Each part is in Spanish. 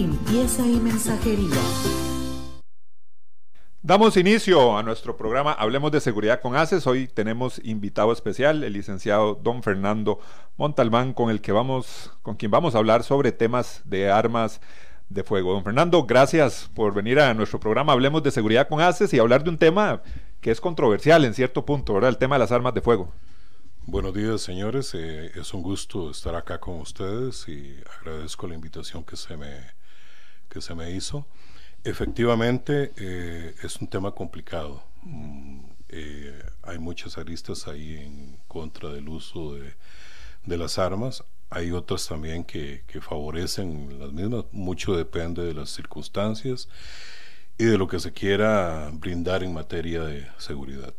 y mensajería. Damos inicio a nuestro programa Hablemos de Seguridad con ACES. Hoy tenemos invitado especial, el licenciado don Fernando Montalbán, con el que vamos, con quien vamos a hablar sobre temas de armas de fuego. Don Fernando, gracias por venir a nuestro programa Hablemos de Seguridad con ACES y hablar de un tema que es controversial en cierto punto, ¿verdad? El tema de las armas de fuego. Buenos días, señores. Eh, es un gusto estar acá con ustedes y agradezco la invitación que se me que se me hizo. Efectivamente, eh, es un tema complicado. Mm, eh, hay muchas aristas ahí en contra del uso de, de las armas. Hay otras también que, que, favorecen las mismas. Mucho depende de las circunstancias y de lo que se quiera brindar en materia de seguridad.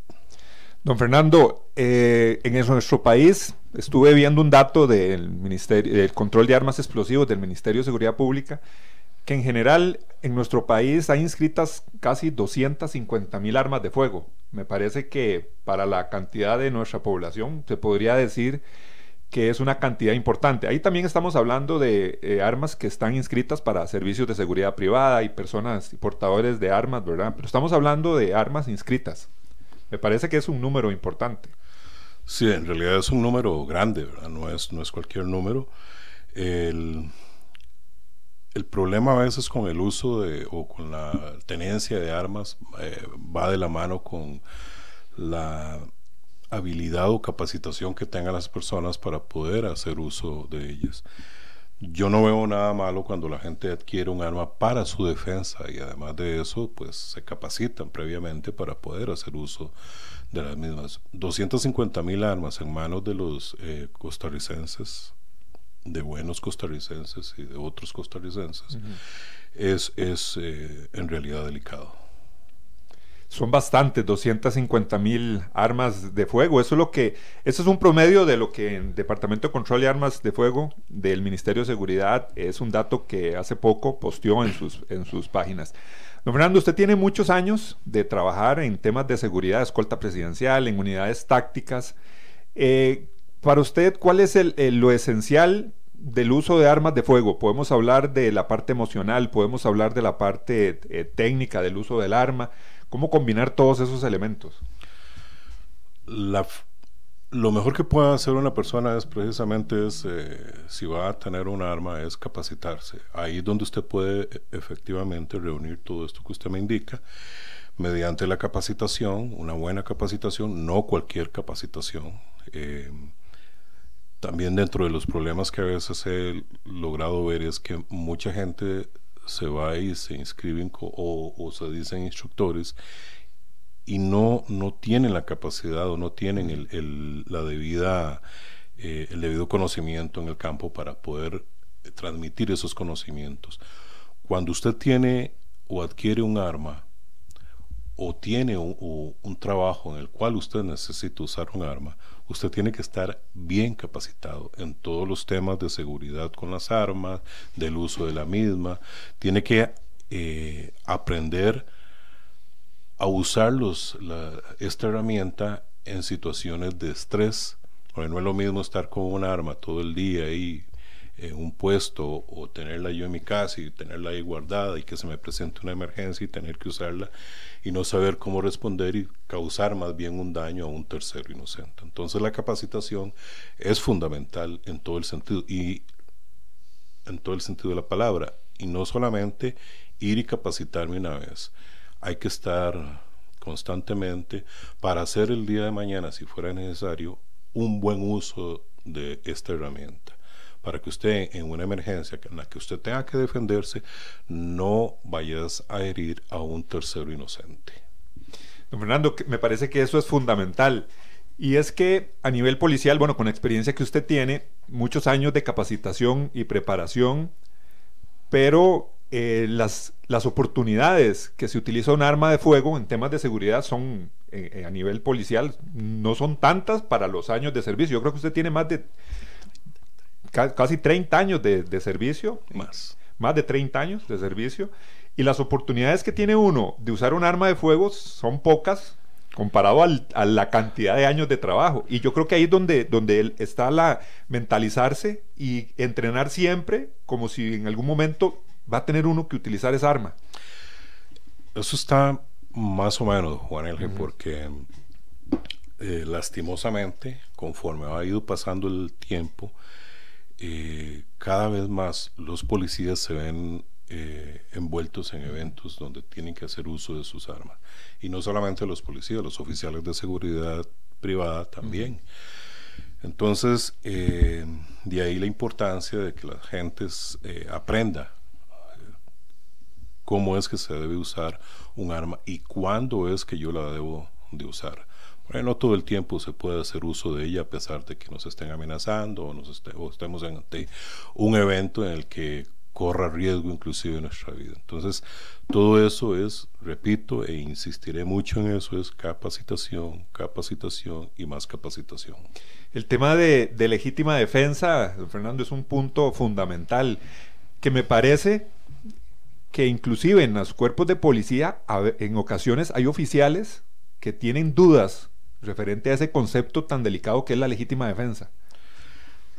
Don Fernando, eh, en nuestro país estuve viendo un dato del Ministerio del Control de Armas Explosivos del Ministerio de Seguridad Pública que en general en nuestro país hay inscritas casi 250 mil armas de fuego. Me parece que para la cantidad de nuestra población se podría decir que es una cantidad importante. Ahí también estamos hablando de eh, armas que están inscritas para servicios de seguridad privada y personas portadores de armas, ¿verdad? Pero estamos hablando de armas inscritas. Me parece que es un número importante. Sí, en realidad es un número grande, ¿verdad? No es, no es cualquier número. El, el problema a veces con el uso de, o con la tenencia de armas eh, va de la mano con la habilidad o capacitación que tengan las personas para poder hacer uso de ellas. Yo no veo nada malo cuando la gente adquiere un arma para su defensa y además de eso, pues se capacitan previamente para poder hacer uso de las mismas. 250 mil armas en manos de los eh, costarricenses de buenos costarricenses y de otros costarricenses, es, es eh, en realidad delicado. Son bastantes, 250 mil armas de fuego. Eso es lo que, eso es un promedio de lo que el Departamento de Control de Armas de Fuego del Ministerio de Seguridad es un dato que hace poco posteó en sus, en sus páginas. Don Fernando, usted tiene muchos años de trabajar en temas de seguridad, escolta presidencial, en unidades tácticas. Eh, para usted, ¿cuál es el, lo esencial del uso de armas de fuego? Podemos hablar de la parte emocional, podemos hablar de la parte eh, técnica del uso del arma. ¿Cómo combinar todos esos elementos? lo mejor que puede hacer una persona es precisamente es, eh, si va a tener un arma, es capacitarse. Ahí es donde usted puede e, efectivamente reunir todo esto que usted me indica mediante la capacitación, una buena capacitación, no cualquier capacitación. Eh, también dentro de los problemas que a veces he logrado ver es que mucha gente se va y se inscriben o, se dicen instructores y no, no tienen la capacidad o no tienen el, la debida, eh, el debido conocimiento en el campo para poder transmitir esos conocimientos. Cuando usted tiene o adquiere un arma o tiene un trabajo en el cual usted necesita usar un arma, usted tiene que estar bien capacitado en todos los temas de seguridad con las armas, del uso de la misma, tiene que eh, aprender a usar esta herramienta en situaciones de estrés, porque no es lo mismo estar con un arma todo el día ahí en un puesto o tenerla yo en mi casa y tenerla ahí guardada y que se me presente una emergencia y tener que usarla y no saber cómo responder y causar más bien un daño a un tercero inocente. Entonces la capacitación es fundamental en todo el sentido y en todo el sentido de la palabra y no solamente ir y capacitarme una vez. Hay que estar constantemente para hacer el día de mañana, si fuera necesario, un buen uso de esta herramienta para que usted en una emergencia en la que usted tenga que defenderse no vayas a herir a un tercero inocente. Don Fernando, me parece que eso es fundamental. Y es que a nivel policial, bueno, con la experiencia que usted tiene, muchos años de capacitación y preparación, pero eh, las, las oportunidades que se utiliza un arma de fuego en temas de seguridad son, eh, eh, a nivel policial, no son tantas para los años de servicio. Yo creo que usted tiene más de casi 30 años de, de servicio. Más. Más de 30 años de servicio. Y las oportunidades que tiene uno de usar un arma de fuego son pocas comparado a la cantidad de años de trabajo. Y yo creo que ahí es donde, donde está la mentalizarse y entrenar siempre como si en algún momento va a tener uno que utilizar esa arma. Eso está más o menos, Juan Elge, porque eh, lastimosamente, conforme ha ido pasando el tiempo, eh, cada vez más los policías se ven eh, envueltos en eventos donde tienen que hacer uso de sus armas. Y no solamente los policías, los oficiales de seguridad privada también. Entonces, eh, de ahí la importancia de que la gente eh, aprenda cómo es que se debe usar un arma y cuándo es que yo la debo de usar. No todo el tiempo se puede hacer uso de ella a pesar de que nos estén amenazando o, nos o estemos ante un evento en el que corra riesgo inclusive nuestra vida. Entonces, todo eso es, repito, e insistiré mucho en eso, es capacitación, capacitación y más capacitación. El tema de, legítima defensa, Fernando, es un punto fundamental que me parece que inclusive en los cuerpos de policía, en ocasiones hay oficiales que tienen dudas referente a ese concepto tan delicado que es la legítima defensa.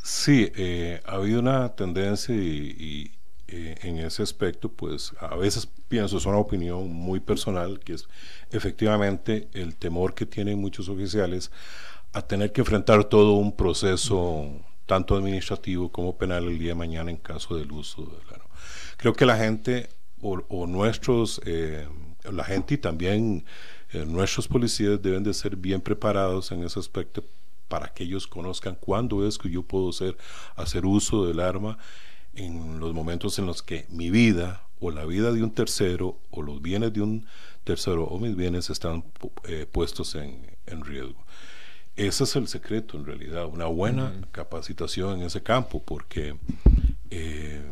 Sí, eh, ha habido una tendencia y, eh, en ese aspecto, pues a veces pienso, es una opinión muy personal, que es efectivamente el temor que tienen muchos oficiales a tener que enfrentar todo un proceso tanto administrativo como penal el día de mañana en caso del uso de la... Creo que la gente o, nuestros, eh, la gente y también eh, nuestros policías deben de ser bien preparados en ese aspecto para que ellos conozcan cuándo es que yo puedo hacer, hacer uso del arma en los momentos en los que mi vida o la vida de un tercero o los bienes de un tercero o mis bienes están eh, puestos en, riesgo. Ese es el secreto en realidad, una buena capacitación en ese campo, porque eh,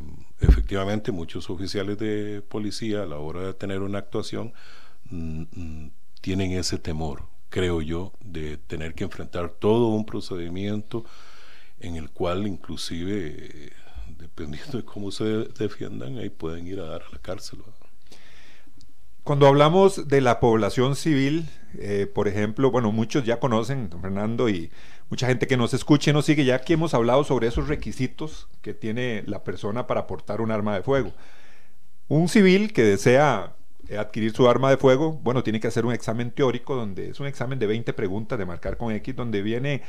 efectivamente muchos oficiales de policía a la hora de tener una actuación mm, mm, tienen ese temor, creo yo, de tener que enfrentar todo un procedimiento en el cual inclusive dependiendo de cómo se defiendan, ahí pueden ir a dar a la cárcel. Cuando hablamos de la población civil, eh, por ejemplo, bueno, muchos ya conocen, don Fernando, y mucha gente que nos escuche nos sigue, ya aquí hemos hablado sobre esos requisitos que tiene la persona para portar un arma de fuego. Un civil que desea adquirir su arma de fuego, bueno, tiene que hacer un examen teórico, donde es un examen de 20 preguntas de marcar con X, donde viene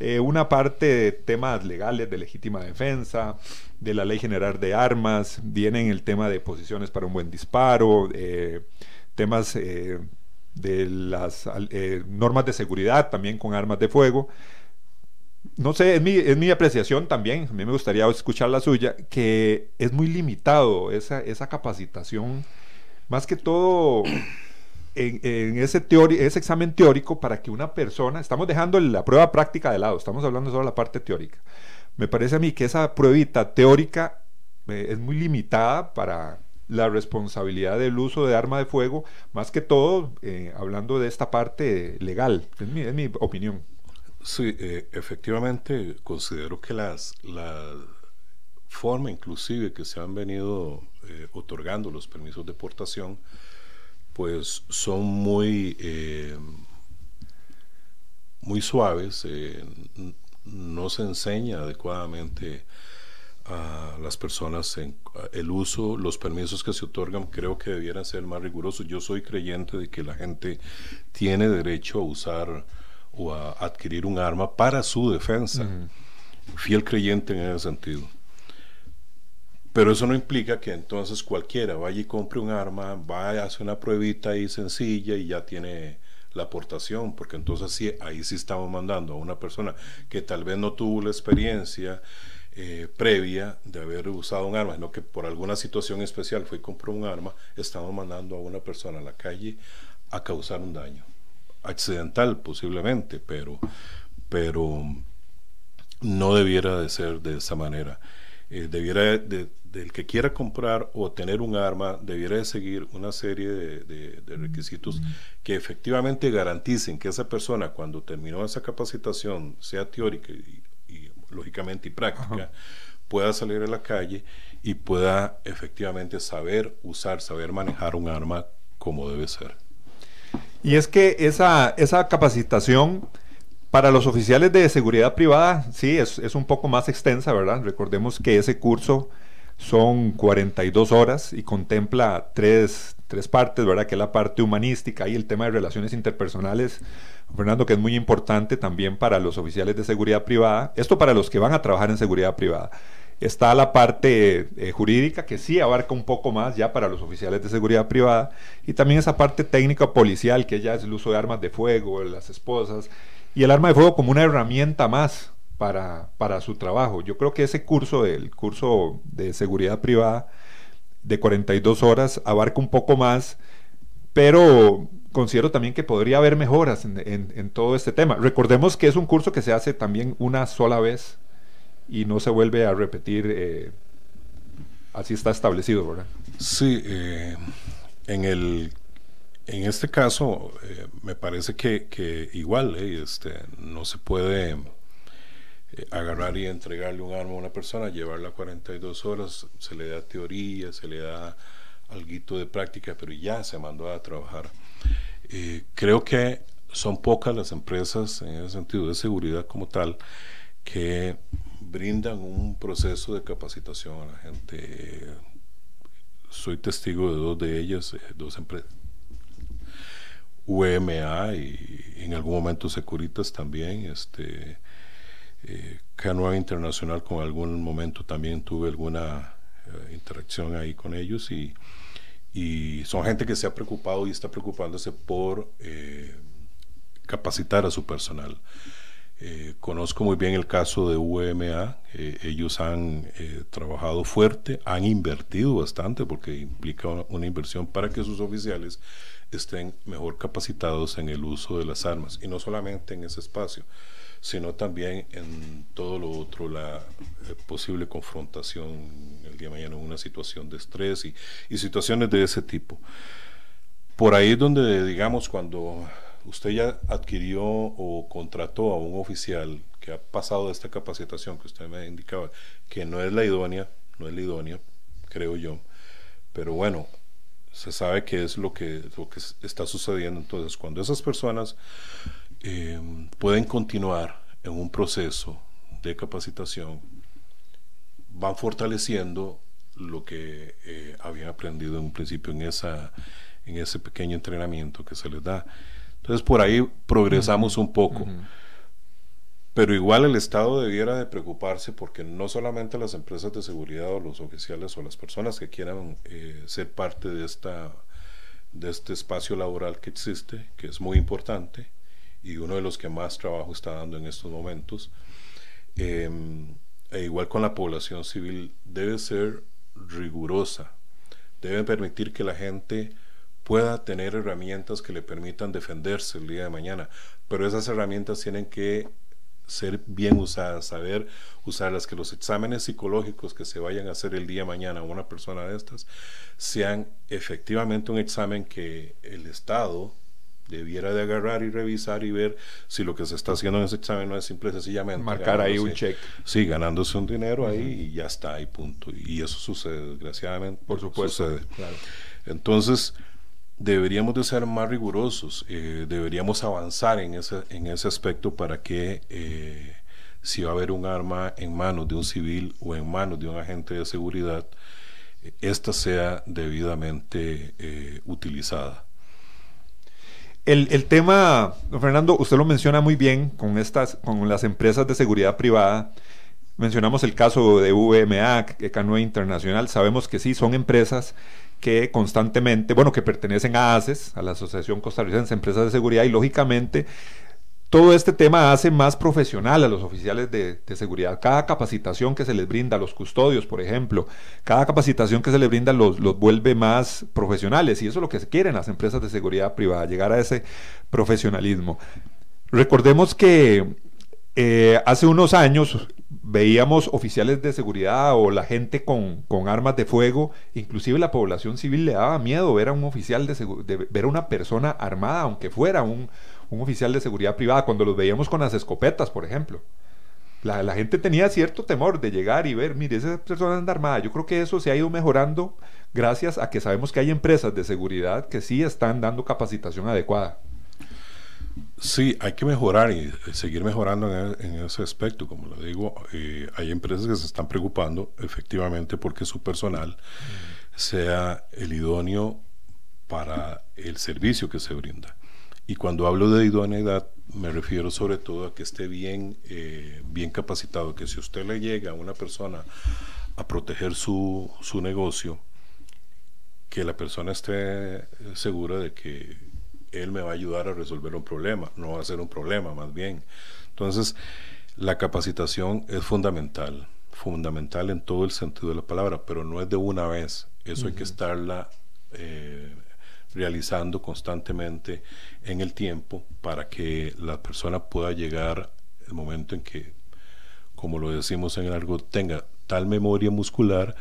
eh, una parte de temas legales de legítima defensa, de la ley general de armas, viene el tema de posiciones para un buen disparo, eh, temas eh, de las normas de seguridad también con armas de fuego. No sé, es mi, es mi apreciación también, a mí me gustaría escuchar la suya, que es muy limitado esa, esa capacitación, más que todo en, ese, ese examen teórico para que una persona, estamos dejando la prueba práctica de lado, estamos hablando solo de la parte teórica. Me parece a mí que esa pruebita teórica eh, es muy limitada para la responsabilidad del uso de arma de fuego, más que todo eh, hablando de esta parte legal, es mi, es mi opinión. Sí, eh, efectivamente considero que las, la forma inclusive que se han venido otorgando los permisos de portación pues son muy, eh, muy suaves, eh, no se enseña adecuadamente a las personas en el uso, los permisos que se otorgan creo que debieran ser más rigurosos. Yo soy creyente de que la gente tiene derecho a usar o a adquirir un arma para su defensa. Fiel creyente en ese sentido. Pero eso no implica que entonces cualquiera vaya y compre un arma, vaya a hacer una pruebita ahí sencilla y ya tiene la aportación, porque entonces sí, ahí sí estamos mandando a una persona que tal vez no tuvo la experiencia eh, previa de haber usado un arma, sino que por alguna situación especial fue y compró un arma, estamos mandando a una persona a la calle a causar un daño, accidental posiblemente, pero, pero no debiera de ser de esa manera. Eh, debiera de, del que quiera comprar o tener un arma, debiera de seguir una serie de, requisitos que efectivamente garanticen que esa persona cuando terminó esa capacitación, sea teórica y, lógicamente y práctica, pueda salir a la calle y pueda efectivamente saber usar, saber manejar un arma como debe ser. Y es que esa, esa capacitación para los oficiales de seguridad privada, sí, es, es, un poco más extensa, ¿verdad? Recordemos que ese curso son 42 horas y contempla tres, tres partes, ¿verdad? Que es la parte humanística y el tema de relaciones interpersonales, Fernando, que es muy importante también para los oficiales de seguridad privada. Esto para los que van a trabajar en seguridad privada. Está la parte eh, jurídica que sí abarca un poco más ya para los oficiales de seguridad privada y también esa parte técnica policial que ya es el uso de armas de fuego, las esposas y el arma de fuego como una herramienta más para, para su trabajo. Yo creo que ese curso, el curso de seguridad privada de 42 horas abarca un poco más, pero considero también que podría haber mejoras en, en todo este tema. Recordemos que es un curso que se hace también una sola vez y no se vuelve a repetir, eh, así está establecido, ¿verdad? Sí, eh, en, el, en este caso eh, me parece que, igual este, no se puede agarrar y entregarle un arma a una persona, llevarla 42 horas, se le da teoría, se le da algo de práctica, pero ya se mandó a trabajar. creo que son pocas las empresas en el sentido de seguridad como tal que brindan un proceso de capacitación a la gente. Soy testigo de dos de ellas, eh, dos empresas. UMA y en algún momento Securitas también, este, eh, Canoa Internacional con algún momento también tuve alguna eh, interacción ahí con ellos y, son gente que se ha preocupado y está preocupándose por eh, capacitar a su personal. Eh, conozco muy bien el caso de UMA, ellos han trabajado fuerte, han invertido bastante porque implica una, inversión para que sus oficiales estén mejor capacitados en el uso de las armas y no solamente en ese espacio, sino también en todo lo otro, la posible confrontación el día de mañana en una situación de estrés y, y situaciones de ese tipo. Por ahí es donde, digamos, cuando usted ya adquirió o contrató a un oficial que ha pasado de esta capacitación que usted me indicaba, que no es la idónea, no es la idónea, creo yo, pero bueno, se sabe que es lo que, lo que está sucediendo. Entonces, cuando esas personas eh, pueden continuar en un proceso de capacitación, van fortaleciendo lo que eh, habían aprendido en un principio en, esa, en ese pequeño entrenamiento que se les da. Entonces por ahí progresamos un poco. Pero igual el Estado debiera de preocuparse porque no solamente las empresas de seguridad o los oficiales o las personas que quieran eh, ser parte de, esta, de este espacio laboral que existe, que es muy importante y uno de los que más trabajo está dando en estos momentos, em, e igual con la población civil, debe ser rigurosa, debe permitir que la gente pueda tener herramientas que le permitan defenderse el día de mañana. Pero esas herramientas tienen que ser bien usadas, saber usarlas, que los exámenes psicológicos que se vayan a hacer el día de mañana a una persona de estas sean efectivamente un examen que el Estado debiera de agarrar y revisar y ver si lo que se está haciendo en ese examen no es simple sencillamente marcar ahí un check. Sí, ganándose un dinero ahí y ya está, ahí punto. Y eso sucede, desgraciadamente. Por supuesto. Sucede. Entonces, deberíamos de ser más rigurosos, eh, deberíamos avanzar en ese, en ese aspecto para que eh, si va a haber un arma en manos de un civil o en manos de un agente de seguridad, esta sea debidamente eh, utilizada. El, el, tema, Fernando, usted lo menciona muy bien con, estas, con las empresas de seguridad privada. Mencionamos el caso de VMA, Canoe Internacional. Sabemos que sí, son empresas que constantemente, bueno, que pertenecen a ACES, a la Asociación Costarricense de Empresas de Seguridad, y lógicamente todo este tema hace más profesional a los oficiales de, seguridad. Cada capacitación que se les brinda a los custodios, por ejemplo, cada capacitación que se les brinda los, los vuelve más profesionales y eso es lo que quieren las empresas de seguridad privada, llegar a ese profesionalismo. Recordemos que eh, hace unos años veíamos oficiales de seguridad o la gente con, armas de fuego, inclusive la población civil le daba miedo ver a un oficial de, ver a una persona armada, aunque fuera un, un oficial de seguridad privada, cuando los veíamos con las escopetas, por ejemplo. La, gente tenía cierto temor de llegar y ver, mire, esa persona anda armada. Yo creo que eso se ha ido mejorando gracias a que sabemos que hay empresas de seguridad que sí están dando capacitación adecuada. Sí, hay que mejorar y seguir mejorando en, e, ese aspecto. Como lo digo, eh, hay empresas que se están preocupando efectivamente porque su personal sea el idóneo para el servicio que se brinda. Y cuando hablo de idoneidad, me refiero sobre todo a que esté bien, eh, bien capacitado, que si usted le llega a una persona a proteger su, su negocio, que la persona esté segura de que él me va a ayudar a resolver un problema, no va a ser un problema más bien. Entonces, la capacitación es fundamental, fundamental en todo el sentido de la palabra, pero no es de una vez, eso hay que estarla eh, realizando constantemente en el tiempo para que la persona pueda llegar el momento en que, como lo decimos en el algo, tenga tal memoria muscular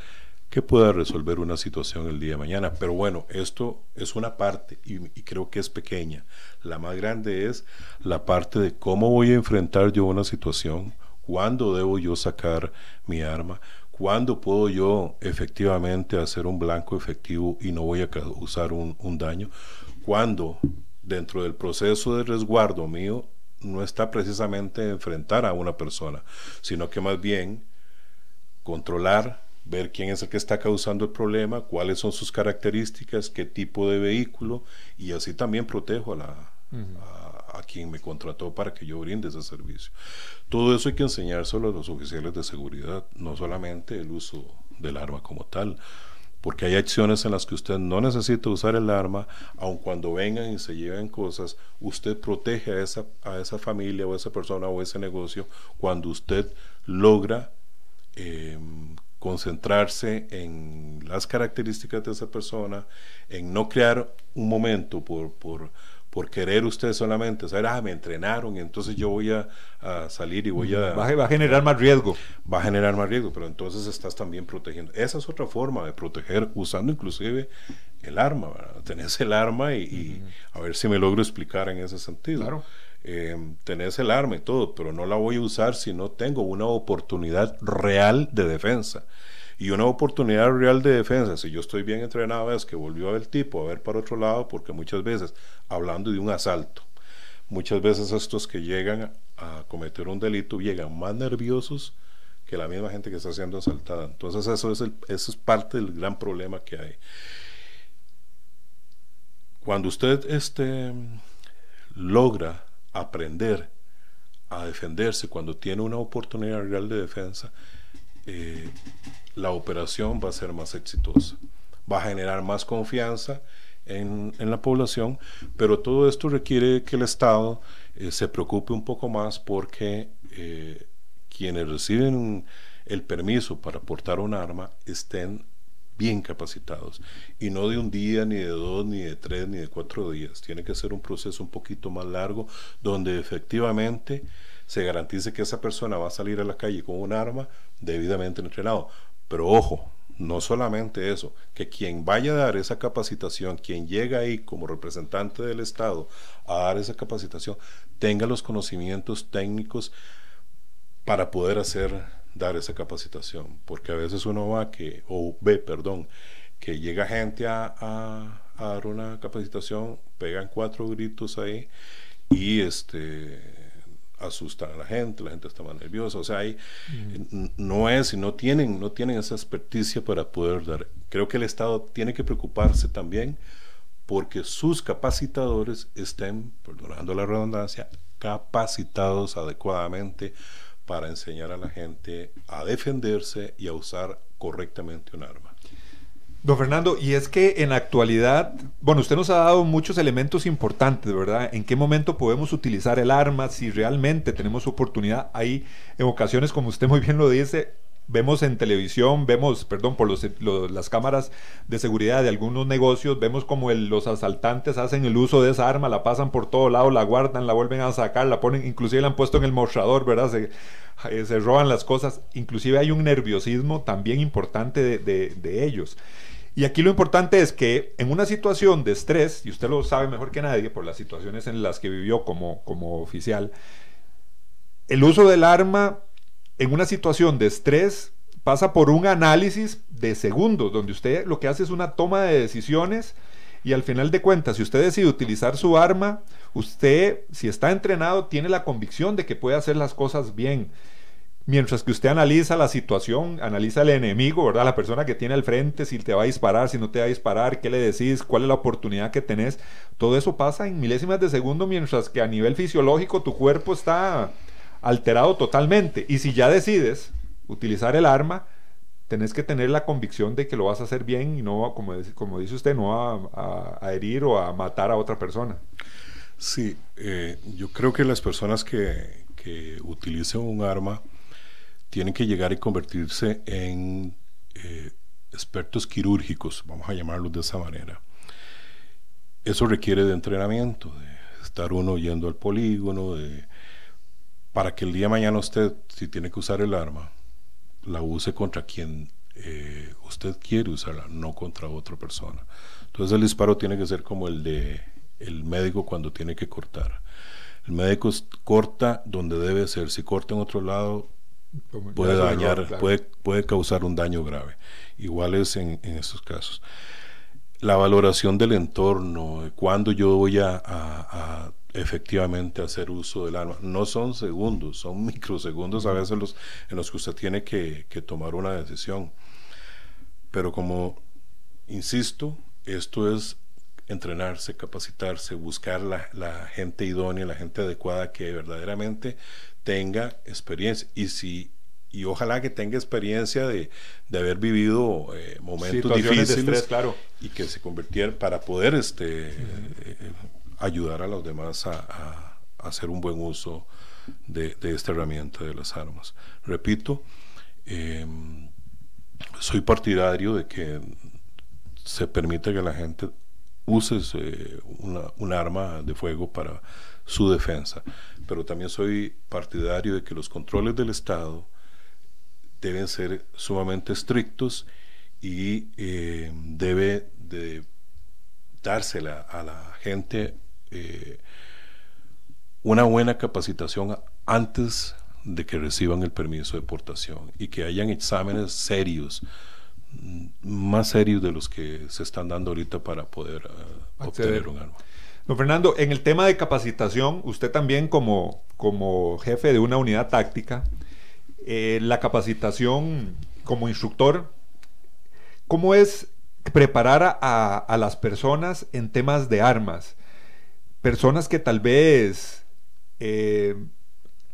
que pueda resolver una situación el día de mañana. Pero bueno, esto es una parte y, creo que es pequeña. La más grande es la parte de cómo voy a enfrentar yo una situación, cuándo debo yo sacar mi arma, ¿Cuándo puedo yo efectivamente hacer un blanco efectivo y no voy a causar un, daño? Cuando dentro del proceso de resguardo mío no está precisamente enfrentar a una persona, sino que más bien controlar, ver quién es el que está causando el problema, cuáles son sus características, qué tipo de vehículo, y así también protejo a la, a quien me contrató para que yo brinde ese servicio. Todo eso hay que enseñárselo a los oficiales de seguridad, no solamente el uso del arma como tal, porque hay acciones en las que usted no necesita usar el arma, aun cuando vengan y se lleven cosas, usted protege a esa, a esa familia o a esa persona o ese negocio cuando usted logra em, concentrarse en las características de esa persona, en no crear un momento por, por por querer usted solamente saber, ah, me entrenaron y entonces yo voy a, salir y voy a... Va, a... generar más riesgo. Va a generar más riesgo, pero entonces estás también protegiendo. Esa es otra forma de proteger, usando inclusive el arma, Tenés el arma y, a ver si me logro explicar en ese sentido. Claro. Eh, tenés el arma y todo, pero no la voy a usar si no tengo una oportunidad real de defensa y una oportunidad real de defensa, si yo estoy bien entrenado, es que volvió a ver el tipo a ver para otro lado, porque muchas veces, hablando de un asalto, muchas veces estos que llegan a cometer un delito llegan más nerviosos que la misma gente que está siendo asaltada. Entonces eso es, eso es parte del gran problema que hay. Cuando usted este, logra aprender a defenderse, cuando tiene una oportunidad real de defensa, eh, la operación va a ser más exitosa, va a generar más confianza en, la población, pero todo esto requiere que el Estado eh, se preocupe un poco más porque eh, quienes reciben el permiso para portar un arma estén bien capacitados y no de un día, ni de dos, ni de tres, ni de cuatro días. Tiene que ser un proceso un poquito más largo donde efectivamente se garantice que esa persona va a salir a la calle con un arma debidamente entrenado. Pero ojo, no solamente eso, que quien vaya a dar esa capacitación, quien llega ahí como representante del Estado a dar esa capacitación, tenga los conocimientos técnicos para poder hacer, dar esa capacitación. Porque a veces uno va que, o ve, perdón, que llega gente a, a, a dar una capacitación, pegan cuatro gritos ahí y este asustan a la gente, la gente está más nerviosa, o sea, hay, no es y no tienen, no tienen esa experticia para poder dar. Creo que el Estado tiene que preocuparse también porque sus capacitadores estén, perdonando la redundancia, capacitados adecuadamente para enseñar a la gente a defenderse y a usar correctamente un arma. Don Fernando, y es que en la actualidad, bueno, usted nos ha dado muchos elementos importantes, ¿verdad? ¿En qué momento podemos utilizar el arma? Si realmente tenemos oportunidad. Hay en ocasiones, como usted muy bien lo dice, vemos en televisión, vemos, perdón, por los, las cámaras de seguridad de algunos negocios, vemos como los asaltantes hacen el uso de esa arma, la pasan por todo lado, la guardan, la vuelven a sacar, la ponen, inclusive la han puesto en el mostrador, ¿verdad? Se, eh, se roban las cosas, inclusive hay un nerviosismo también importante de, de ellos. Y aquí lo importante es que en una situación de estrés, y usted lo sabe mejor que nadie por las situaciones en las que vivió como, como oficial, el uso del arma en una situación de estrés pasa por un análisis de segundos, donde usted lo que hace es una toma de decisiones y al final de cuentas, si usted decide utilizar su arma, usted, si está entrenado, tiene la convicción de que puede hacer las cosas bien. Mientras que usted analiza la situación, analiza el enemigo, ¿verdad? La persona que tiene al frente, si te va a disparar, si no te va a disparar, qué le decís, cuál es la oportunidad que tenés. Todo eso pasa en milésimas de segundo, mientras que a nivel fisiológico tu cuerpo está alterado totalmente. Y si ya decides utilizar el arma, tenés que tener la convicción de que lo vas a hacer bien y no, como, como dice usted, no a, herir o a matar a otra persona. Sí, eh, yo creo que las personas que, utilicen un arma tienen que llegar y convertirse en eh, expertos quirúrgicos, vamos a llamarlos de esa manera. Eso requiere de entrenamiento, de estar uno yendo al polígono, de para que el día de mañana usted, si tiene que usar el arma, la use contra quien eh, usted quiere usarla, no contra otra persona. Entonces el disparo tiene que ser como el de el médico cuando tiene que cortar. El médico corta donde debe ser. Si corta en otro lado, puede dañar, puede, puede causar un daño grave. Igual es en, en estos casos. La valoración del entorno, cuando yo voy a efectivamente hacer uso del arma. No son segundos, son microsegundos a veces los, en los que usted tiene que, tomar una decisión. Pero como insisto, esto es entrenarse, capacitarse, buscar la, gente idónea, la gente adecuada que verdaderamente tenga experiencia. Y si y ojalá que tenga experiencia de, haber vivido eh, momentos difíciles claro. y que se convirtiera para poder este, eh, ayudar a los demás a, hacer un buen uso de, esta herramienta de las armas. Repito, em, soy partidario de que se permita que la gente use eh, un arma de fuego para su defensa, pero también soy partidario de que los controles del Estado deben ser sumamente estrictos y eh, debe de dársela a la gente eh, una buena capacitación antes de que reciban el permiso de portación y que hayan exámenes serios, más serios de los que se están dando ahorita para poder eh, obtener un arma. Don Fernando, en el tema de capacitación, usted también como, como jefe de una unidad táctica, eh, la capacitación como instructor, ¿cómo es preparar a, a las personas en temas de armas? personas que tal vez eh,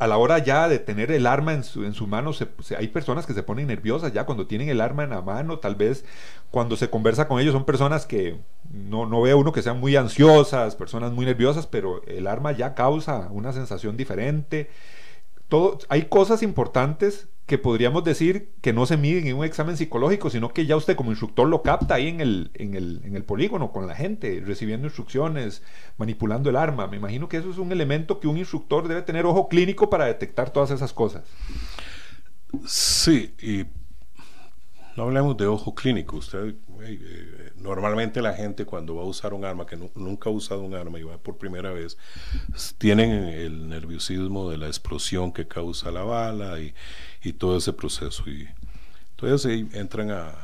a la hora ya de tener el arma en su, en su mano, hay personas que se ponen nerviosas ya cuando tienen el arma en la mano, tal vez cuando se conversa con ellos son personas que no, no ve uno que sean muy ansiosas, personas muy nerviosas, pero el arma ya causa una sensación diferente. Todo, hay cosas importantes que podríamos decir que no se miden en un examen psicológico, sino que ya usted como instructor lo capta ahí en el, en el, en el polígono con la gente, recibiendo instrucciones, manipulando el arma. Me imagino que eso es un elemento que un instructor debe tener ojo clínico para detectar todas esas cosas. Sí, y no hablemos de ojo clínico. Usted, eh, normalmente la gente cuando va a usar un arma, que nunca ha usado un arma y va por primera vez, tienen el nerviosismo de la explosión que causa la bala y, todo ese proceso. Y entonces entran a,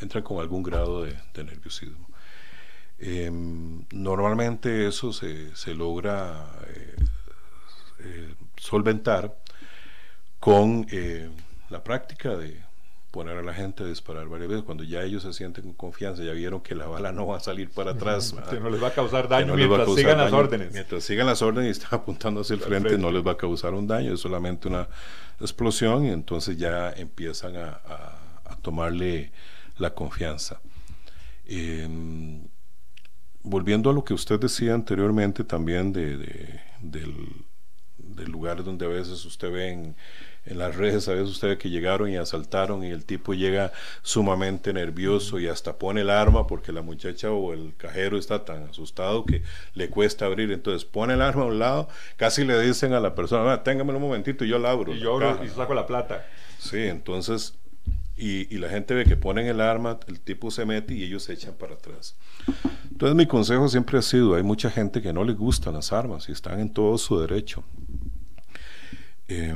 entran con algún grado de, nerviosismo. Em, normalmente eso se, logra eh, eh, solventar con la práctica de poner a la gente a disparar varias veces, cuando ya ellos se sienten con confianza, ya vieron que la bala no va a salir para atrás. Que no les va a causar daño mientras sigan las órdenes. Mientras sigan las órdenes y están apuntando hacia el frente, no les va a causar un daño, es solamente una explosión y entonces ya empiezan a, tomarle la confianza. Em, volviendo a lo que usted decía anteriormente también de, del, del, lugar donde a veces usted ve en, en las redes, a veces usted ve que llegaron y asaltaron y el tipo llega sumamente nervioso y hasta pone el arma porque la muchacha o el cajero está tan asustado que le cuesta abrir. Entonces pone el arma a un lado, casi le dicen a la persona, ah, téngame un momentito y yo la abro. Y yo abro y saco la plata. Sí, entonces, y, y la gente ve que ponen el arma, el tipo se mete y ellos se echan para atrás. Entonces mi consejo siempre ha sido, hay mucha gente que no le gustan las armas y están en todo su derecho. Eh,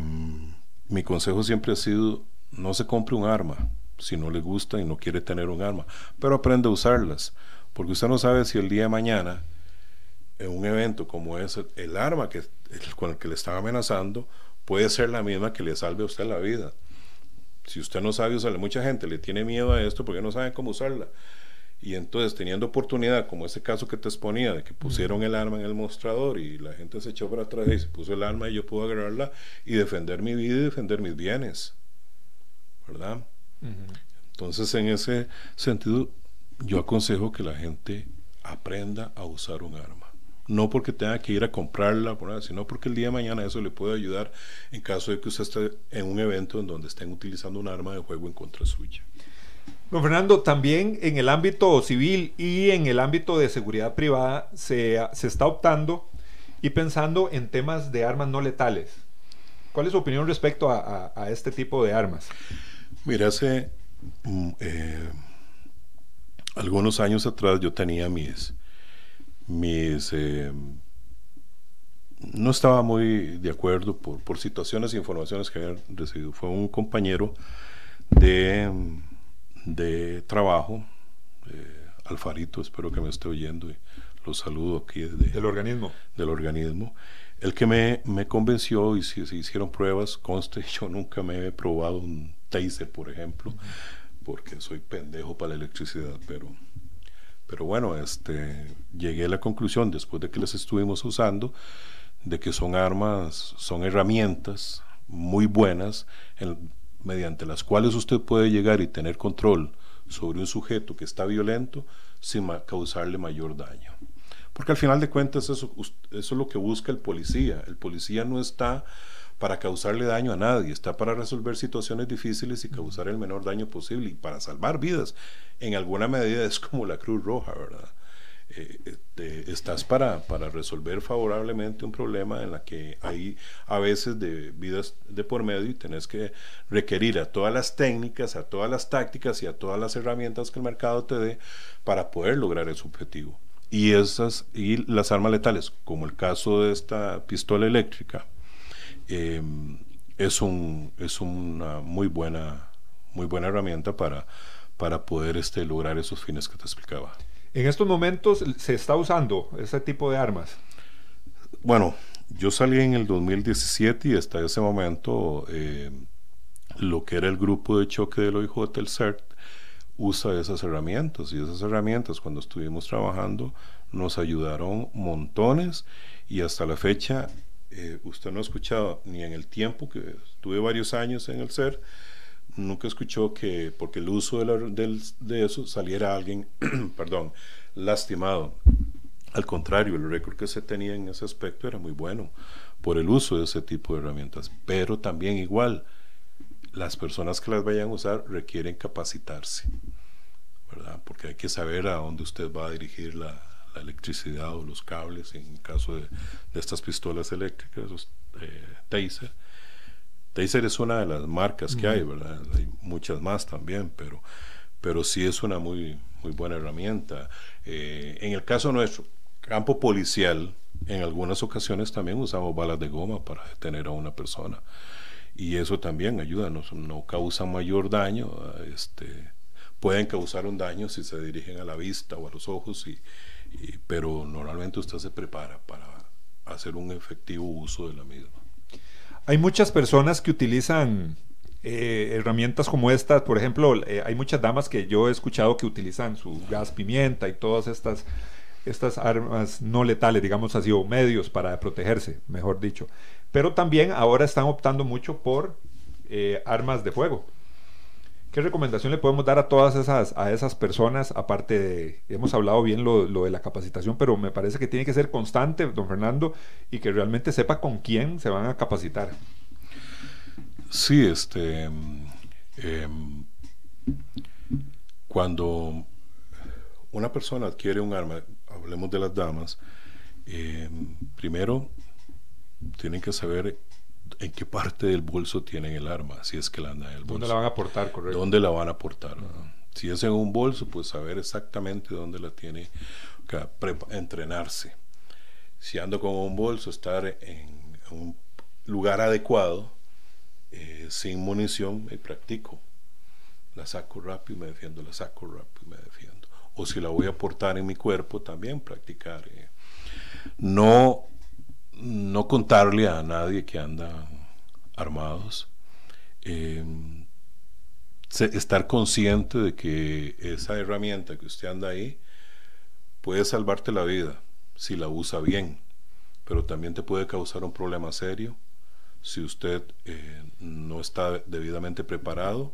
mi consejo siempre ha sido, no se compre un arma si no le gusta y no quiere tener un arma, pero aprende a usarlas, porque usted no sabe si el día de mañana, en un evento como ese, el arma que, con el que le están amenazando puede ser la misma que le salve a usted la vida. Si usted no sabe usarla, mucha gente le tiene miedo a esto porque no saben cómo usarla. Y entonces, teniendo oportunidad, como ese caso que te exponía, de que pusieron el arma en el mostrador y la gente se echó para atrás y se puso el arma y yo pude agarrarla y defender mi vida y defender mis bienes. ¿Verdad? Entonces, en ese sentido, yo aconsejo que la gente aprenda a usar un arma. No porque tenga que ir a comprarla, sino porque el día de mañana eso le puede ayudar en caso de que usted esté en un evento en donde estén utilizando un arma de juego en contra suya. Don Fernando, también en el ámbito civil y en el ámbito de seguridad privada se, está optando y pensando en temas de armas no letales. ¿Cuál es su opinión respecto a, este tipo de armas? Mira, hace mm, eh, algunos años atrás yo tenía mis, mis eh, no estaba muy de acuerdo por, por situaciones e informaciones que había recibido. Fue un compañero de de trabajo, eh, Alfarito, espero que me esté oyendo y lo saludo aquí del organismo. Del organismo. El que me, me convenció y si se hicieron pruebas, conste, yo nunca me he probado un taser, por ejemplo, porque soy pendejo para la electricidad, pero, pero bueno, este, llegué a la conclusión después de que las estuvimos usando, de que son armas, son herramientas muy buenas en, mediante las cuales usted puede llegar y tener control sobre un sujeto que está violento sin causarle mayor daño. Porque al final de cuentas eso, es lo que busca el policía. El policía no está para causarle daño a nadie, está para resolver situaciones difíciles y causar el menor daño posible y para salvar vidas. En alguna medida es como la Cruz Roja, ¿verdad? Eh, estás para, para, resolver favorablemente un problema en la que hay a veces de vidas de por medio y tenés que requerir a todas las técnicas, a todas las tácticas y a todas las herramientas que el mercado te dé para poder lograr ese objetivo. Y esas y las armas letales, como el caso de esta pistola eléctrica, em, es, un, es una muy buena, muy buena herramienta para, para poder este, lograr esos fines que te explicaba. En estos momentos se está usando ese tipo de armas. Bueno, yo salí en el 2017 y hasta ese momento eh, lo que era el grupo de choque del OIJ, el CERT, usa esas herramientas y esas herramientas cuando estuvimos trabajando nos ayudaron montones y hasta la fecha eh, usted no ha escuchado ni en el tiempo que estuve varios años en el CERT nunca escuchó que porque el uso de, de eso saliera alguien, perdón, lastimado. Al contrario, el récord que se tenía en ese aspecto era muy bueno por el uso de ese tipo de herramientas. Pero también igual, las personas que las vayan a usar requieren capacitarse, ¿verdad? Porque hay que saber a dónde usted va a dirigir la, electricidad o los cables en caso de, estas pistolas eléctricas, los eh, taser Taser es una de las marcas que hay, ¿verdad? Hay muchas más también, pero, pero sí es una muy, muy buena herramienta. Eh, en el caso nuestro, campo policial, en algunas ocasiones también usamos balas de goma para detener a una persona. Y eso también ayuda, no, no causa mayor daño. Este, pueden causar un daño si se dirigen a la vista o a los ojos, y, pero normalmente usted se prepara para hacer un efectivo uso de la misma. Hay muchas personas que utilizan eh, herramientas como estas, por ejemplo, eh, hay muchas damas que yo he escuchado que utilizan su gas pimienta y todas estas, estas armas no letales, digamos así, o medios para protegerse, mejor dicho. Pero también ahora están optando mucho por eh, armas de fuego. ¿Qué recomendación le podemos dar a todas esas, a esas personas? Aparte de, hemos hablado bien lo, de la capacitación, pero me parece que tiene que ser constante, don Fernando, y que realmente sepa con quién se van a capacitar. Sí, este, em, cuando una persona adquiere un arma, hablemos de las damas, em, primero tienen que saber en qué parte del bolso tienen el arma, si es que la andan en el bolso. ¿Dónde la van a aportar, correcto? ¿Dónde la van a aportar? Si es en un bolso, pues saber exactamente dónde la tiene, entrenarse. Si ando con un bolso, estar en un lugar adecuado, eh, sin munición, me practico. La saco rápido y me defiendo, la saco rápido y me defiendo. O si la voy a aportar en mi cuerpo, también practicar. Eh. No no contarle a nadie que anda armados. Em, estar consciente de que esa herramienta que usted anda ahí puede salvarte la vida si la usa bien, pero también te puede causar un problema serio si usted eh, no está debidamente preparado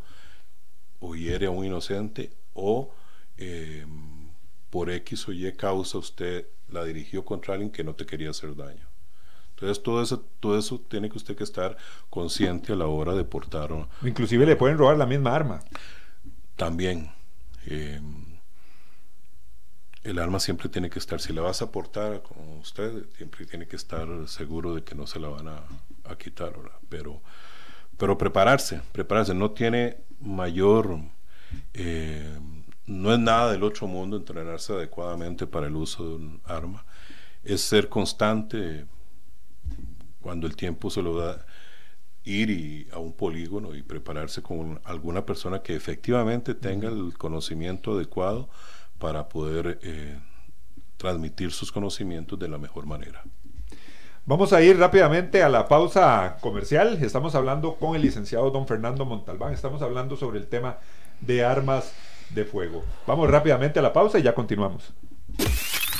o hiere a un inocente o em, por X o Y causa usted la dirigió contra alguien que no te quería hacer daño. Entonces todo eso, todo eso tiene que usted que estar consciente a la hora de portar. Inclusive le pueden robar la misma arma. También. Eh, el arma siempre tiene que estar, si la vas a portar con usted, siempre tiene que estar seguro de que no se la van a, quitar, Pero, pero prepararse, prepararse, no tiene mayor, eh, no es nada del otro mundo entrenarse adecuadamente para el uso de un arma, es ser constante, cuando el tiempo se lo da, ir a un polígono y prepararse con alguna persona que efectivamente tenga el conocimiento adecuado para poder eh, transmitir sus conocimientos de la mejor manera. Vamos a ir rápidamente a la pausa comercial. Estamos hablando con el licenciado don Fernando Montalbán. Estamos hablando sobre el tema de armas de fuego. Vamos rápidamente a la pausa y ya continuamos.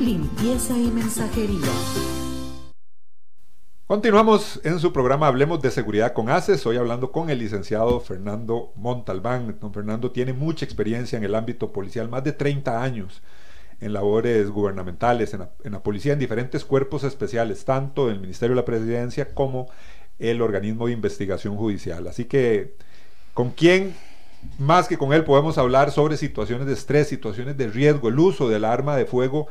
limpieza y mensajería. Continuamos en su programa Hablemos de Seguridad con ACES. Hoy hablando con el licenciado Fernando Montalbán. Don Fernando tiene mucha experiencia en el ámbito policial, más de 30 años en labores gubernamentales, en la, policía, en diferentes cuerpos especiales, tanto el Ministerio de la Presidencia como el organismo de investigación judicial. Así que, ¿con quién más que con él podemos hablar sobre situaciones de estrés, situaciones de riesgo, el uso del arma de fuego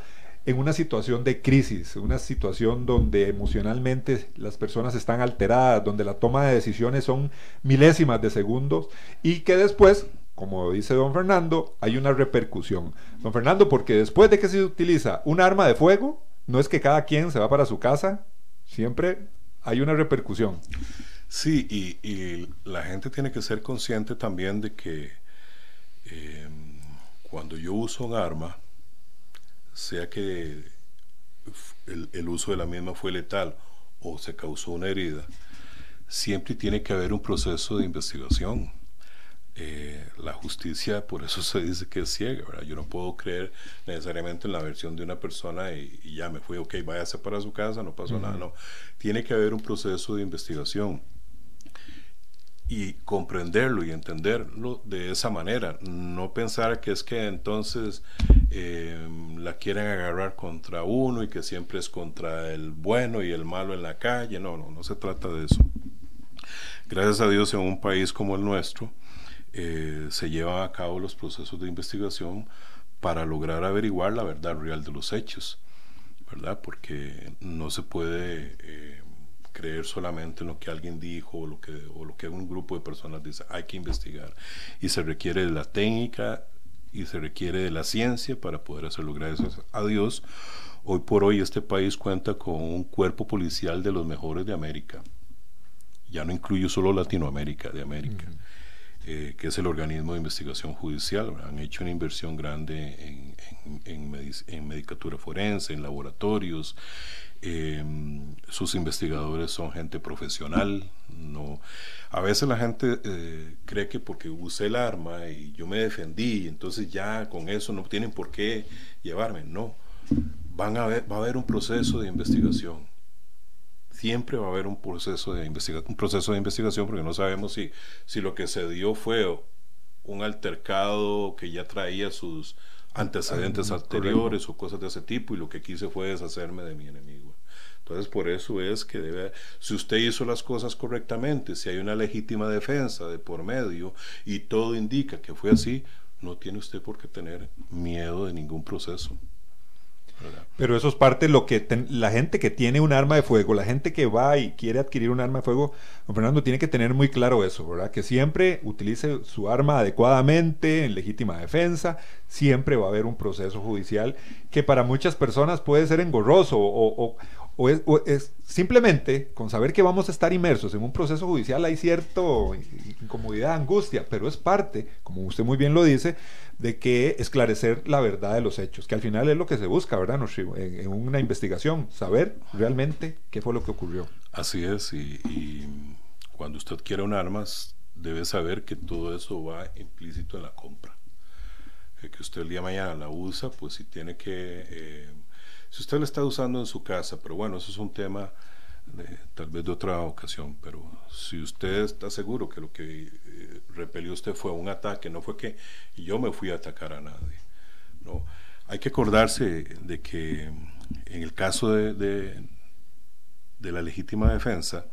en una situación de crisis, una situación donde emocionalmente las personas están alteradas, donde la toma de decisiones son milésimas de segundos y que después, como dice don Fernando, hay una repercusión. Don Fernando, porque después de que se utiliza un arma de fuego, no es que cada quien se va para su casa, siempre hay una repercusión. Sí, y, la gente tiene que ser consciente también de que eh, cuando yo uso un arma, sea que el, uso de la misma fue letal o se causó una herida, siempre tiene que haber un proceso de investigación. Eh, la justicia, por eso se dice que es ciega, ¿verdad? Yo no puedo creer necesariamente en la versión de una persona y, ya me fui, ok, váyase para su casa, no pasó nada, no. Tiene que haber un proceso de investigación y comprenderlo y entenderlo de esa manera. No pensar que es que entonces eh, la quieren agarrar contra uno y que siempre es contra el bueno y el malo en la calle. No, no, no se trata de eso. Gracias a Dios en un país como el nuestro eh, se llevan a cabo los procesos de investigación para lograr averiguar la verdad real de los hechos, ¿verdad? Porque no se puede... Eh, creer solamente en lo que alguien dijo o lo que, o lo que un grupo de personas dice. Hay que investigar. Y se requiere de la técnica y se requiere de la ciencia para poder hacerlo. Gracias a Dios, hoy por hoy este país cuenta con un cuerpo policial de los mejores de América. Ya no incluyo solo Latinoamérica, de América. Eh, que es el organismo de investigación judicial. Han hecho una inversión grande en, en, medicatura forense, en laboratorios. Em, sus investigadores son gente profesional. No, a veces la gente eh, cree que porque usé el arma y yo me defendí, entonces ya con eso no tienen por qué llevarme. No, van a ver, va a haber un proceso de investigación siempre va a haber un proceso de, un proceso de investigación porque no sabemos si, si lo que se dio fue un altercado que ya traía sus antecedentes anteriores o cosas de ese tipo y lo que quise fue deshacerme de mi enemigo. Entonces por eso es que debe, si usted hizo las cosas correctamente, si hay una legítima defensa de por medio y todo indica que fue así, no tiene usted por qué tener miedo de ningún proceso. Pero eso es parte de lo que la gente que tiene un arma de fuego, la gente que va y quiere adquirir un arma de fuego, Fernando tiene que tener muy claro eso, ¿verdad? Que siempre utilice su arma adecuadamente, en legítima defensa, siempre va a haber un proceso judicial que para muchas personas puede ser engorroso o, o es, simplemente con saber que vamos a estar inmersos en un proceso judicial hay cierta incomodidad, angustia, pero es parte, como usted muy bien lo dice, de que esclarecer la verdad de los hechos, que al final es lo que se busca, ¿verdad, en, en una investigación, saber realmente qué fue lo que ocurrió. Así es, y, cuando usted quiere un armas, debe saber que todo eso va implícito en la compra. que usted el día de mañana la usa, pues si tiene que... Eh, si usted la está usando en su casa, pero bueno, eso es un tema de, tal vez de otra ocasión, pero si usted está seguro que lo que eh, repelió usted fue un ataque, no fue que yo me fui a atacar a nadie. No, hay que acordarse de que en el caso de, de, la legítima defensa,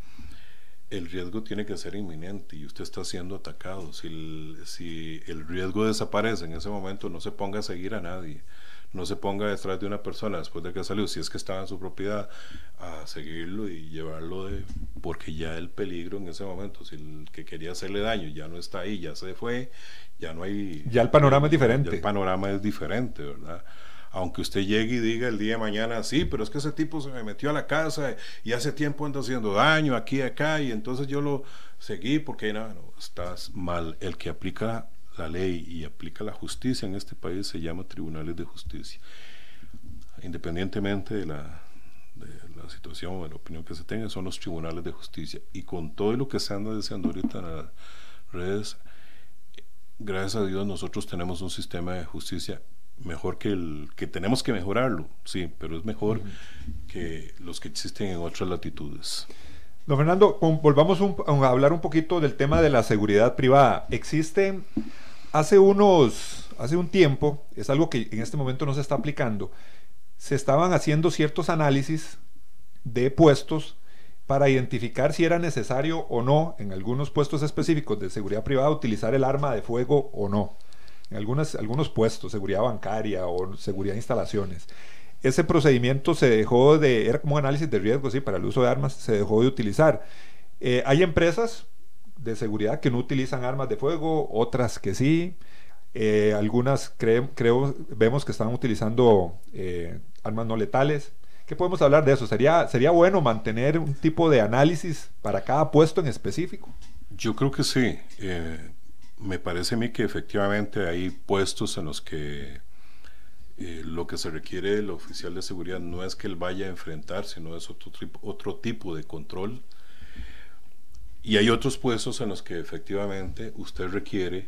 el riesgo tiene que ser inminente y usted está siendo atacado. Si si el riesgo desaparece en ese momento, no se ponga a seguir a nadie no se ponga detrás de una persona después de que salió, si es que estaba en su propiedad, a seguirlo y llevarlo de, porque ya el peligro en ese momento, si el que quería hacerle daño ya no está ahí, ya se fue, ya no hay... Ya el panorama es diferente. el panorama es diferente, ¿verdad? Aunque usted llegue y diga el día de mañana, sí, pero es que ese tipo se me metió a la casa y hace tiempo anda haciendo daño aquí y acá y entonces yo lo seguí porque no, no, estás mal. El que aplica la ley y aplica la justicia en este país se llama tribunales de justicia. Independientemente de la, de la situación o de la opinión que se tenga, son los tribunales de justicia. Y con todo lo que se anda diciendo ahorita en las redes, gracias a Dios nosotros tenemos un sistema de justicia mejor que el que tenemos que mejorarlo, sí, pero es mejor que los que existen en otras latitudes. Don Fernando, volvamos a hablar un poquito del tema de la seguridad privada. ¿Existe Hace unos, hace un tiempo, es algo que en este momento no se está aplicando, se estaban haciendo ciertos análisis de puestos para identificar si era necesario o no en algunos puestos específicos de seguridad privada utilizar el arma de fuego o no. En algunas, algunos puestos, seguridad bancaria o seguridad de instalaciones. Ese procedimiento se dejó de, era como análisis de riesgo, sí, para el uso de armas, se dejó de utilizar. Eh, hay empresas, de seguridad que no utilizan armas de fuego, otras que sí. Eh, algunas creo, vemos que están utilizando eh, armas no letales. ¿Qué podemos hablar de eso? ¿Sería, ¿Sería bueno mantener un tipo de análisis para cada puesto en específico? Yo creo que sí. Eh, me parece a mí que efectivamente hay puestos en los que lo que se requiere del oficial de seguridad no es que él vaya a enfrentar, sino es otro, otro tipo de control y hay otros puestos en los que efectivamente usted requiere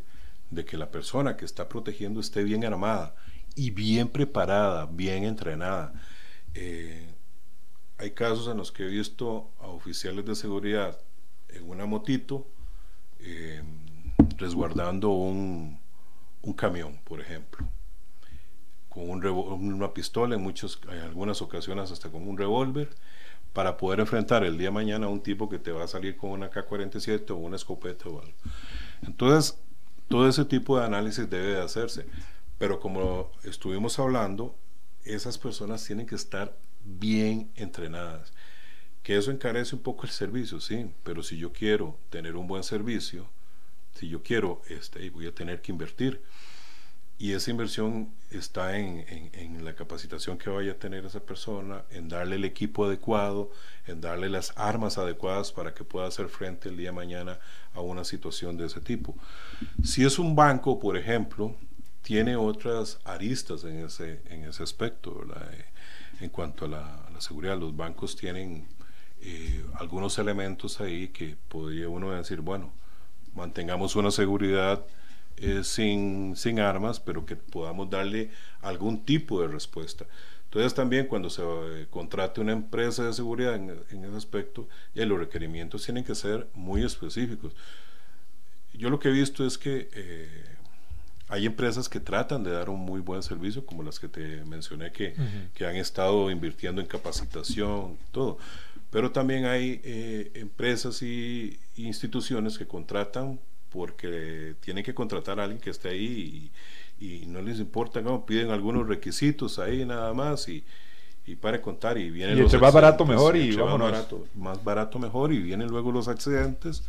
de que la persona que está protegiendo esté bien armada y bien preparada, bien entrenada. Eh, hay casos en los que he visto a oficiales de seguridad en una motito eh, resguardando un, un, camión, por ejemplo, con un una pistola, en, muchos, en algunas ocasiones hasta con un revólver, para poder enfrentar el día de mañana a un tipo que te va a salir con una K-47 o una escopeta o algo. Entonces, todo ese tipo de análisis debe de hacerse. Pero como estuvimos hablando, esas personas tienen que estar bien entrenadas. Que eso encarece un poco el servicio, sí, pero si yo quiero tener un buen servicio, si yo quiero, este, voy a tener que invertir. Y esa inversión está en, en, la capacitación que vaya a tener esa persona, en darle el equipo adecuado, en darle las armas adecuadas para que pueda hacer frente el día de mañana a una situación de ese tipo. Si es un banco, por ejemplo, tiene otras aristas en ese, en ese aspecto, eh, en cuanto a la, seguridad. Los bancos tienen eh, algunos elementos ahí que podría uno decir, bueno, mantengamos una seguridad eh, sin, sin armas, pero que podamos darle algún tipo de respuesta. Entonces también cuando se eh, contrate una empresa de seguridad en, ese aspecto, ya los requerimientos tienen que ser muy específicos. Yo lo que he visto es que eh, hay empresas que tratan de dar un muy buen servicio, como las que te mencioné, que, que han estado invirtiendo en capacitación, todo. Pero también hay empresas y instituciones que contratan porque tienen que contratar a alguien que esté ahí y, no les importa, ¿no? piden algunos requisitos ahí nada más y, y para contar y vienen y más barato mejor y Más barato, más barato mejor y vienen luego los accidentes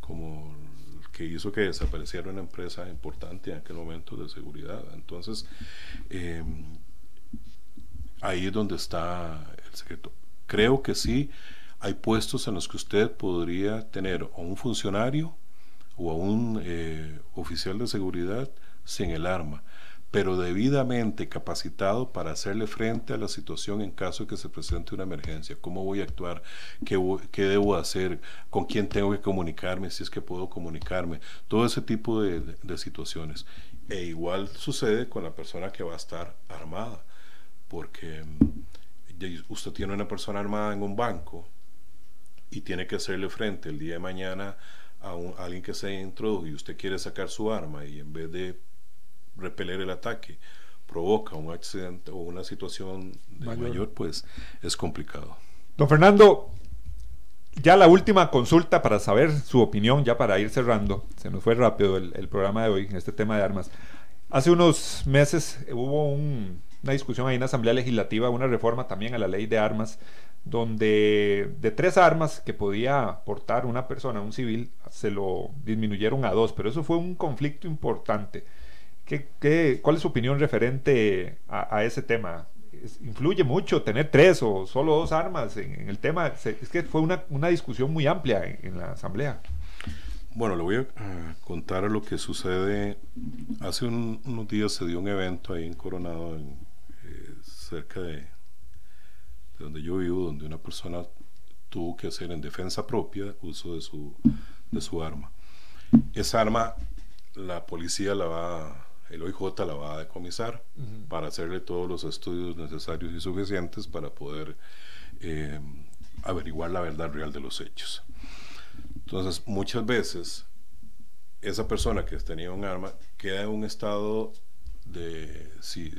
como el que hizo que desapareciera una empresa importante en aquel momento de seguridad. Entonces, em, ahí es donde está el secreto. Creo que sí hay puestos en los que usted podría tener o un funcionario o a un eh, oficial de seguridad sin el arma, pero debidamente capacitado para hacerle frente a la situación en caso de que se presente una emergencia. ¿Cómo voy a actuar? ¿Qué, debo hacer? ¿Con quién tengo que comunicarme? Si es que puedo comunicarme. Todo ese tipo de, de situaciones. E igual sucede con la persona que va a estar armada, porque mm, usted tiene una persona armada en un banco y tiene que hacerle frente el día de mañana a, alguien que se introdujo y usted quiere sacar su arma y en vez de repeler el ataque provoca un accidente o una situación mayor. pues es complicado. Don Fernando, ya la última consulta para saber su opinión, ya para ir cerrando, se nos fue rápido el, programa de hoy en este tema de armas. Hace unos meses hubo una discusión ahí en la Asamblea Legislativa, una reforma también a la ley de armas, donde de tres armas que podía portar una persona, un civil, se lo disminuyeron a dos, pero eso fue un conflicto importante. ¿Qué, qué, cuál es su opinión referente a, ese tema? ¿Influye mucho tener tres o solo dos armas en, el tema? es que fue una, una discusión muy amplia en, la Asamblea. Bueno, le voy a contar lo que sucede. Hace unos días se dio un evento ahí en Coronado, en, eh, cerca de, de donde yo vivo, donde una persona tuvo que hacer en defensa propia uso de su, de su arma. Esa arma la policía la va, el OIJ la va a decomisar para hacerle todos los estudios necesarios y suficientes para poder eh, averiguar la verdad real de los hechos. Entonces, muchas veces esa persona que tenía un arma queda en un estado de si,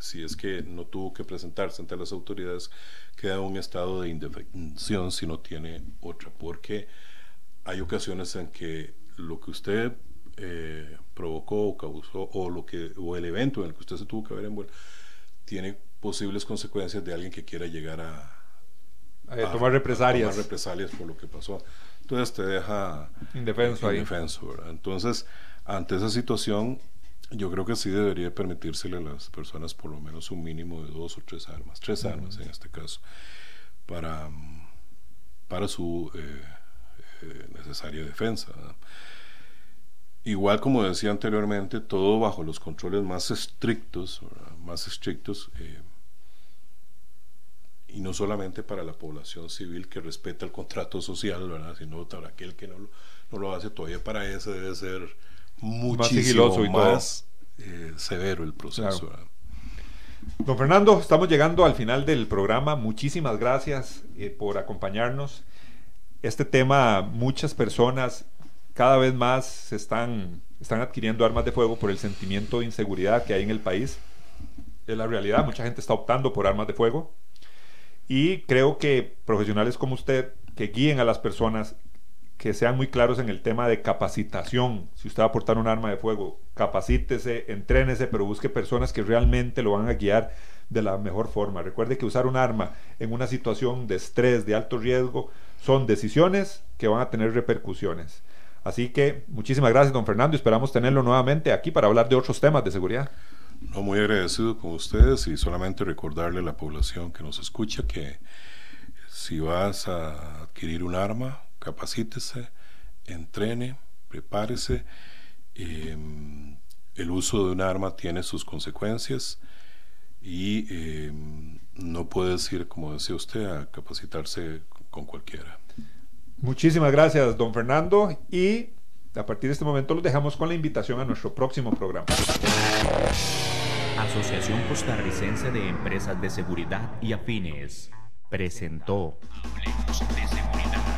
si, es que no tuvo que presentarse ante las autoridades, queda en un estado de indefensión si no tiene otra, porque hay ocasiones en que lo que usted eh, provocó o causó, o, lo que, o el evento en el que usted se tuvo que ver envuelto, tiene posibles consecuencias de alguien que quiera llegar a, tomar represalias. tomar represalias por lo que pasó. Entonces te deja indefenso, indefenso Entonces, ante esa situación, yo creo que sí debería permitírsele a las personas por lo menos un mínimo de dos o tres armas, tres armas en este caso, para, para su eh, eh, necesaria defensa. Igual como decía anteriormente, todo bajo los controles más estrictos, más estrictos, eh, y no solamente para la población civil que respeta el contrato social, ¿verdad? sino para aquel que no no lo hace todavía para eso debe ser muchísimo más, y más eh, severo el proceso. Don Fernando, estamos llegando al final del programa. Muchísimas gracias eh, por acompañarnos. Este tema, muchas personas cada vez más se están, están adquiriendo armas de fuego por el sentimiento de inseguridad que hay en el país. Es la realidad, mucha gente está optando por armas de fuego. Y creo que profesionales como usted, que guíen a las personas, que sean muy claros en el tema de capacitación. Si usted va a portar un arma de fuego, capacítese, entrénese, pero busque personas que realmente lo van a guiar de la mejor forma. Recuerde que usar un arma en una situación de estrés, de alto riesgo, son decisiones que van a tener repercusiones. Así que muchísimas gracias, don Fernando. Esperamos tenerlo nuevamente aquí para hablar de otros temas de seguridad. No, muy agradecido con ustedes y solamente recordarle a la población que nos escucha que si vas a adquirir un arma, capacítese, entrene, prepárese. Em, el uso de un arma tiene sus consecuencias y em, no puedes ir, como decía usted, a capacitarse con cualquiera. Muchísimas gracias, don Fernando. Y a partir de este momento los dejamos con la invitación a nuestro próximo programa. Asociación Costarricense de Empresas de Seguridad y Afines presentó Hablemos de Seguridad.